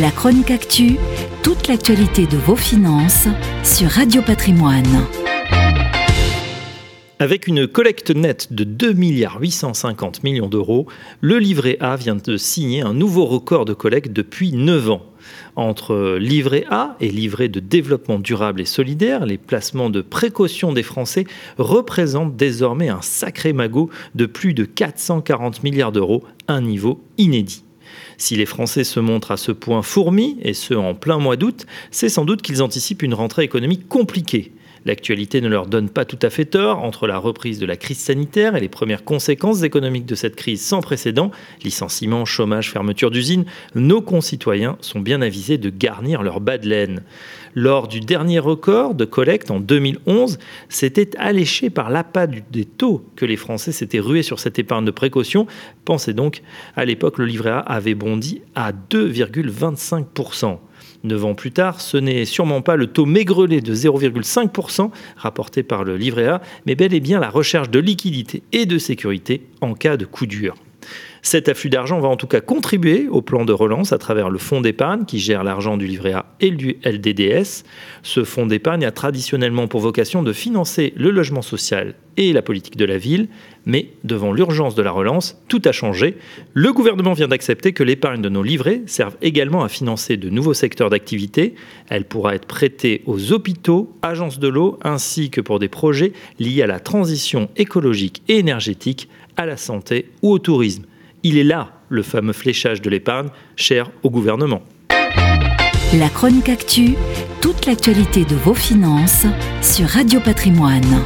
La chronique actu, toute l'actualité de vos finances sur Radio Patrimoine. Avec une collecte nette de 2 milliards 850 millions d'euros, le livret A vient de signer un nouveau record de collecte depuis 9 ans. Entre livret A et livret de développement durable et solidaire, les placements de précaution des Français représentent désormais un sacré magot de plus de 440 milliards d'euros, un niveau inédit. Si les Français se montrent à ce point fourmis, et ce en plein mois d'août, c'est sans doute qu'ils anticipent une rentrée économique compliquée. L'actualité ne leur donne pas tout à fait tort entre la reprise de la crise sanitaire et les premières conséquences économiques de cette crise sans précédent, licenciements, chômage, fermeture d'usines, nos concitoyens sont bien avisés de garnir leur bas de laine. Lors du dernier record de collecte en 2011, c'était alléché par l'appât des taux que les Français s'étaient rués sur cette épargne de précaution. Pensez donc, à l'époque, le livret A avait bondi à 2,25%. Neuf ans plus tard, ce n'est sûrement pas le taux maigrelet de 0,5% rapporté par le livret A, mais bel et bien la recherche de liquidité et de sécurité en cas de coup dur. Cet afflux d'argent va en tout cas contribuer au plan de relance à travers le fonds d'épargne qui gère l'argent du livret A et du LDDS. Ce fonds d'épargne a traditionnellement pour vocation de financer le logement social et la politique de la ville, mais devant l'urgence de la relance, tout a changé. Le gouvernement vient d'accepter que l'épargne de nos livrets serve également à financer de nouveaux secteurs d'activité. Elle pourra être prêtée aux hôpitaux, agences de l'eau, ainsi que pour des projets liés à la transition écologique et énergétique, à la santé ou au tourisme. Il est là le fameux fléchage de l'épargne cher au gouvernement. La chronique actu, toute l'actualité de vos finances sur Radio Patrimoine.